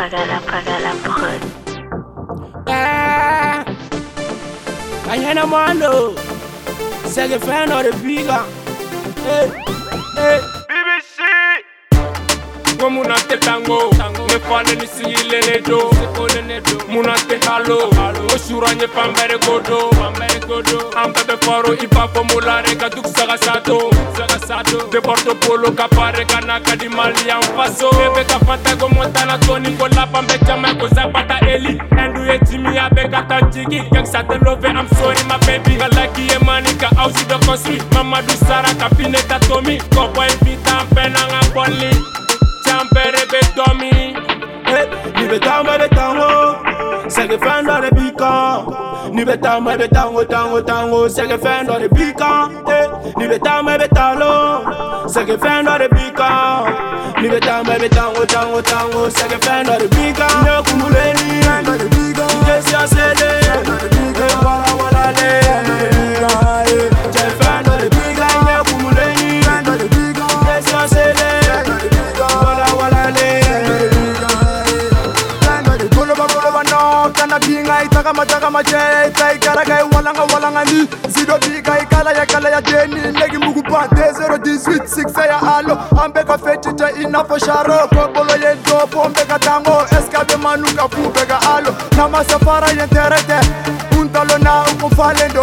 Pagala, pagala, prod. Ah, Ayana Mando, second fan of the bigger. Hey, hey. BBC Ngo muna te tango. Nge fale ni singile ne do. Muna te halo. Ngo shura nye pambere godo Ambebe faro ipa formulare ka duk saga sato De porto polo ka pare ka naka di mali an faso Bebe ka fanta go montana toni Ko lapa mbe chama ko zapata eli. Endu ye jimi a be ka tanjigi jigi sa te love am sorry my baby. Ka laki ye mani ka ausi do construit Mamadou Sara ka pine ta tomi ko boy vita mpena nga Ni be tango be tango tango second fan of the bigger. Hey, ni be tango be tango, second fan of the bigger. Ni be tango be tango tango tango, second fan of the bigger. Ne kumuleni, Jesse Asele, machakamacheyta ikala ka iwalanga walangani zidobika ikala ya kala ya deni negi mukupate 018 ya alo. Ambeka fetita inafo sharoko bolo yentopo mbeka tango eskabe manuka fubeka alo. Na masafara yenterete untalo na ukufalendo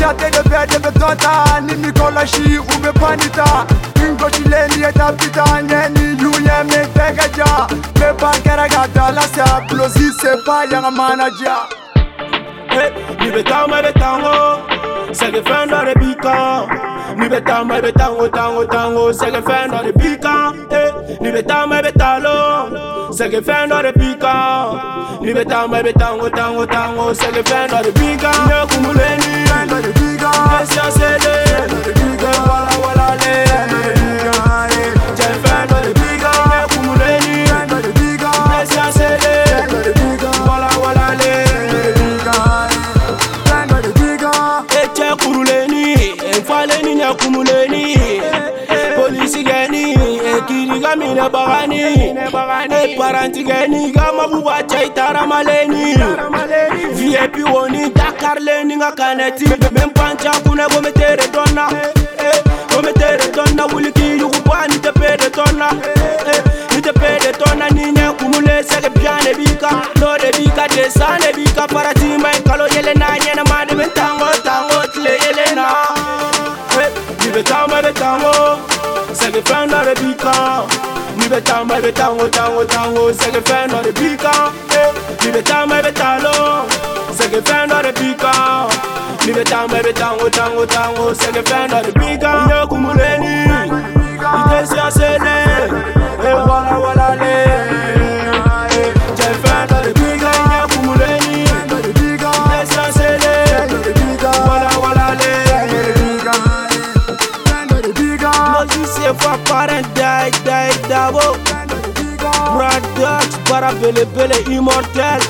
yatedebedebetota ni mikolashi ubepanita ingocileni yetapitanyeni luyemetekeja bebankereka dalasa plosi sepa yanga manaja Hey, ni be tango be tango, second fan of the bika. Ni be tango be tango tango tango, second fan of the bika. Hey, eh. ni be tango be talo, second fan of the bika. Ni be tango be tango tango tango, second fan of the bika. Ne kumuleni, Jesse mine bagani e parantigeni ga mabuba cai taramaleni vip woni dakar leni ga kaneti men pancakune gometere donna gometere donna wulikijugupa nite pede donna nite pede donna ninye kumule sege biane bika lode bika desane bika para fenda de bika Ni be tango tango tango Sege fenda de bika Eh, Ni be tango be talo. Sege fenda de bika Ni be tango be tango tango tango Sege fenda de bika Nye kumuleni. Itesi asele Eh die dabo Brothers para bele bele immortel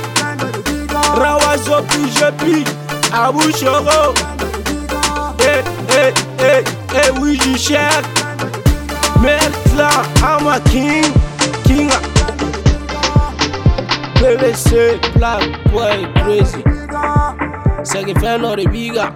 Rawa zopi jepi Abu Shogo Eh eh eh eh oui je cherche Mertla I'm a king King PVC Black Boy Crazy. C'est que fait de biga